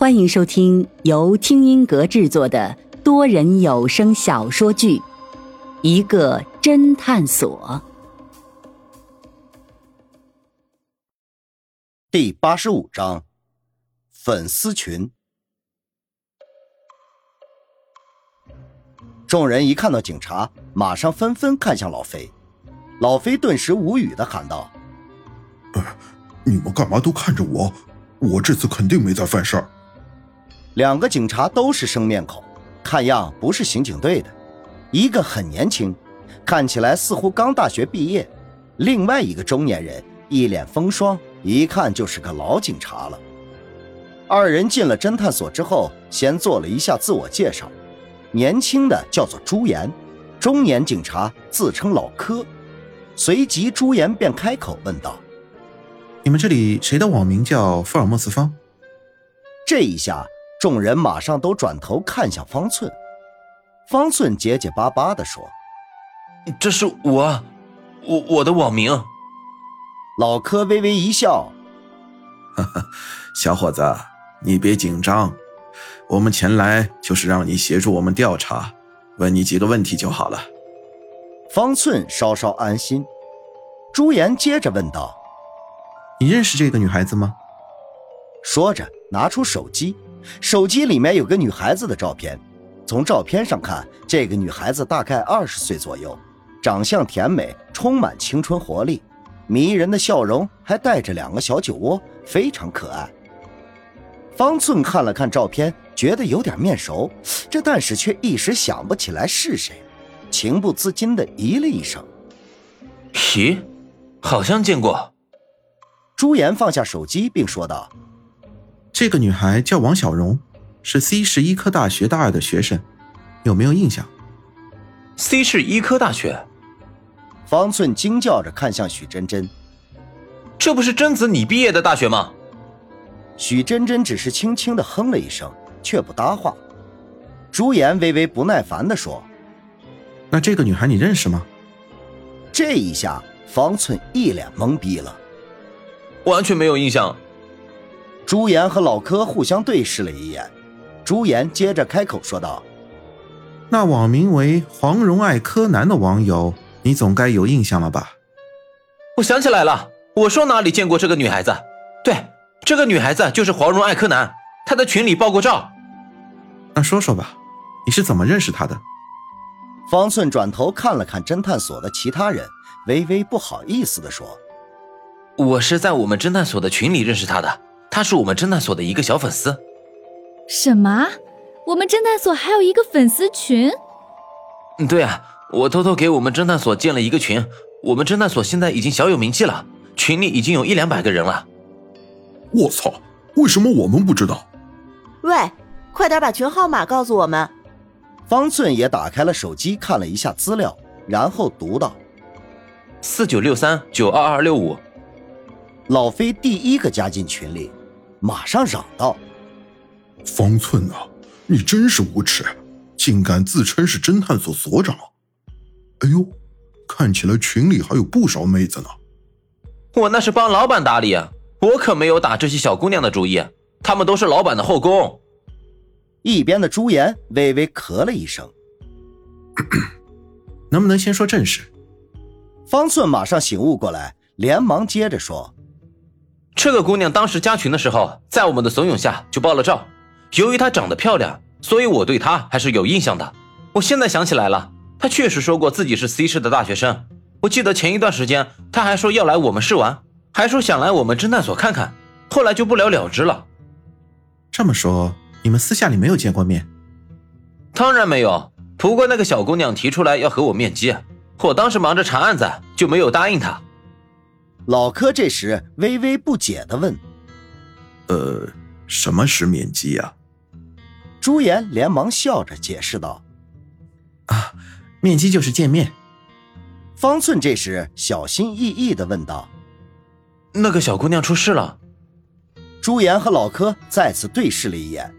欢迎收听由听音阁制作的多人有声小说剧《一个侦探所》第八十五章：粉丝群。众人一看到警察，马上纷纷看向老飞。老飞顿时无语的喊道：“ 你们干嘛都看着我？我这次肯定没在犯事儿。”两个警察都是生面孔，看样不是刑警队的。一个很年轻，看起来似乎刚大学毕业；另外一个中年人，一脸风霜，一看就是个老警察了。二人进了侦探所之后，先做了一下自我介绍。年轻的叫做朱岩，中年警察自称老柯。随即，朱岩便开口问道：“你们这里谁的网名叫福尔摩斯方？”这一下。众人马上都转头看向方寸，方寸结结巴巴地说：“这是我，我我的网名。”老柯微微一笑：“哈哈，小伙子，你别紧张，我们前来就是让你协助我们调查，问你几个问题就好了。”方寸稍稍安心。朱颜接着问道：“你认识这个女孩子吗？”说着拿出手机。手机里面有个女孩子的照片，从照片上看，这个女孩子大概二十岁左右，长相甜美，充满青春活力，迷人的笑容还带着两个小酒窝，非常可爱。方寸看了看照片，觉得有点面熟，这但是却一时想不起来是谁，情不自禁的咦了一声：“咦，好像见过。”朱颜放下手机，并说道。这个女孩叫王小荣，是 C 市医科大学大二的学生，有没有印象？C 市医科大学，方寸惊叫着看向许真真，这不是贞子你毕业的大学吗？许真真只是轻轻的哼了一声，却不搭话。朱颜微微不耐烦的说：“那这个女孩你认识吗？”这一下，方寸一脸懵逼了，完全没有印象。朱颜和老柯互相对视了一眼，朱颜接着开口说道：“那网名为‘黄蓉爱柯南’的网友，你总该有印象了吧？”我想起来了，我说哪里见过这个女孩子？对，这个女孩子就是黄蓉爱柯南，她在群里爆过照。那说说吧，你是怎么认识她的？方寸转头看了看侦探所的其他人，微微不好意思地说：“我是在我们侦探所的群里认识她的。”他是我们侦探所的一个小粉丝。什么？我们侦探所还有一个粉丝群？对啊，我偷偷给我们侦探所建了一个群。我们侦探所现在已经小有名气了，群里已经有一两百个人了。我操！为什么我们不知道？喂，快点把群号码告诉我们。方寸也打开了手机看了一下资料，然后读道：四九六三九二二六五。老飞第一个加进群里，马上嚷道：“方寸啊，你真是无耻，竟敢自称是侦探所所长！哎呦，看起来群里还有不少妹子呢。我那是帮老板打理啊，我可没有打这些小姑娘的主意，她们都是老板的后宫。”一边的朱颜微微咳了一声：“ 能不能先说正事？”方寸马上醒悟过来，连忙接着说。这个姑娘当时加群的时候，在我们的怂恿下就爆了照。由于她长得漂亮，所以我对她还是有印象的。我现在想起来了，她确实说过自己是 C 市的大学生。我记得前一段时间，她还说要来我们市玩，还说想来我们侦探所看看。后来就不了了之了。这么说，你们私下里没有见过面？当然没有。不过那个小姑娘提出来要和我面基，我当时忙着查案子，就没有答应她。老柯这时微微不解的问：“呃，什么是面基呀？”朱颜连忙笑着解释道：“啊，面基就是见面。”方寸这时小心翼翼的问道：“那个小姑娘出事了？”朱颜和老柯再次对视了一眼，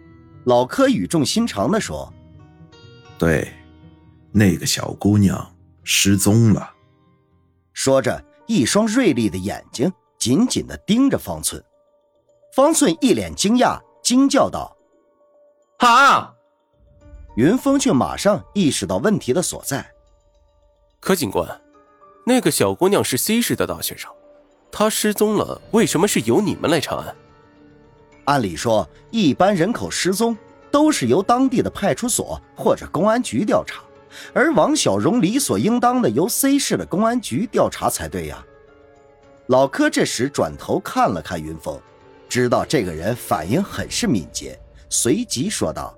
老柯语重心长的说：“对，那个小姑娘失踪了。”说着。一双锐利的眼睛紧紧地盯着方寸，方寸一脸惊讶，惊叫道：“啊！”云峰却马上意识到问题的所在。柯警官，那个小姑娘是 C 市的大学生，她失踪了，为什么是由你们来查案？按理说，一般人口失踪都是由当地的派出所或者公安局调查，而王小荣理所应当的由 C 市的公安局调查才对呀。老柯这时转头看了看云峰，知道这个人反应很是敏捷，随即说道：“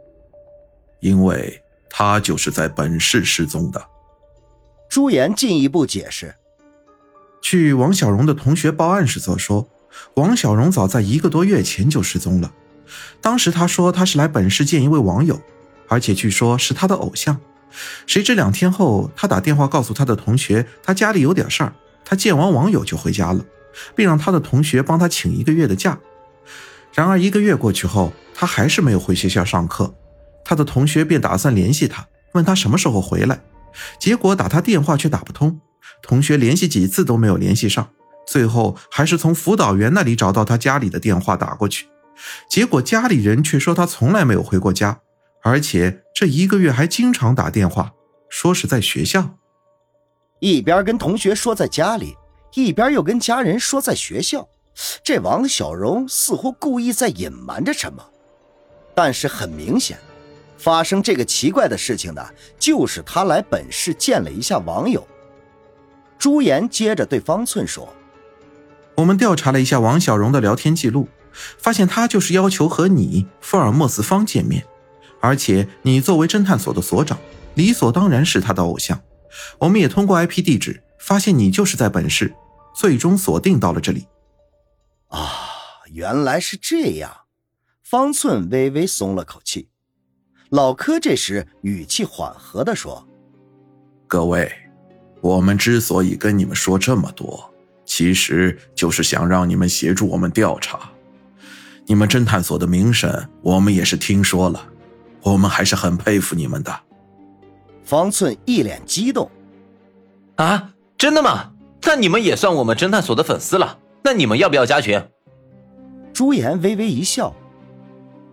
因为他就是在本市失踪的。”朱颜进一步解释：“据王小荣的同学报案时所说，王小荣早在一个多月前就失踪了。当时他说他是来本市见一位网友，而且据说是他的偶像。谁知两天后，他打电话告诉他的同学，他家里有点事儿，他见完网友就回家了，并让他的同学帮他请一个月的假。然而一个月过去后，他还是没有回学校上课，他的同学便打算联系他，问他什么时候回来。”结果打他电话却打不通，同学联系几次都没有联系上，最后还是从辅导员那里找到他家里的电话打过去，结果家里人却说他从来没有回过家，而且这一个月还经常打电话，说是在学校。一边跟同学说在家里，一边又跟家人说在学校，这王小荣似乎故意在隐瞒着什么，但是很明显。发生这个奇怪的事情的，就是他来本市见了一下网友。朱颜接着对方寸说：“我们调查了一下王小荣的聊天记录，发现他就是要求和你福尔摩斯方见面，而且你作为侦探所的所长，理所当然是他的偶像。我们也通过 IP 地址发现你就是在本市，最终锁定到了这里。”啊，原来是这样，方寸微微松了口气。老柯这时语气缓和地说：“各位，我们之所以跟你们说这么多，其实就是想让你们协助我们调查。你们侦探所的名声，我们也是听说了，我们还是很佩服你们的。”方寸一脸激动：“啊，真的吗？那你们也算我们侦探所的粉丝了。那你们要不要加群？”朱颜微微一笑。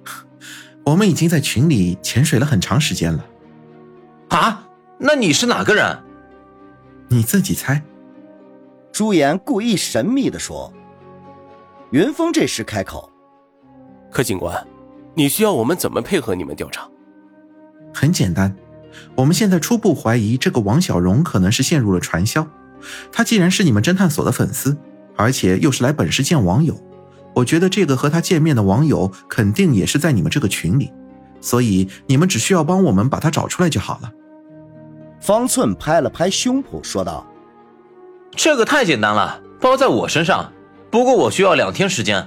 我们已经在群里潜水了很长时间了，啊？那你是哪个人？你自己猜。朱颜故意神秘的说。云峰这时开口：“柯警官，你需要我们怎么配合你们调查？”很简单，我们现在初步怀疑这个王小荣可能是陷入了传销。他既然是你们侦探所的粉丝，而且又是来本市见网友。我觉得这个和他见面的网友肯定也是在你们这个群里，所以你们只需要帮我们把他找出来就好了。方寸拍了拍胸脯说道：“这个太简单了，包在我身上。不过我需要两天时间。”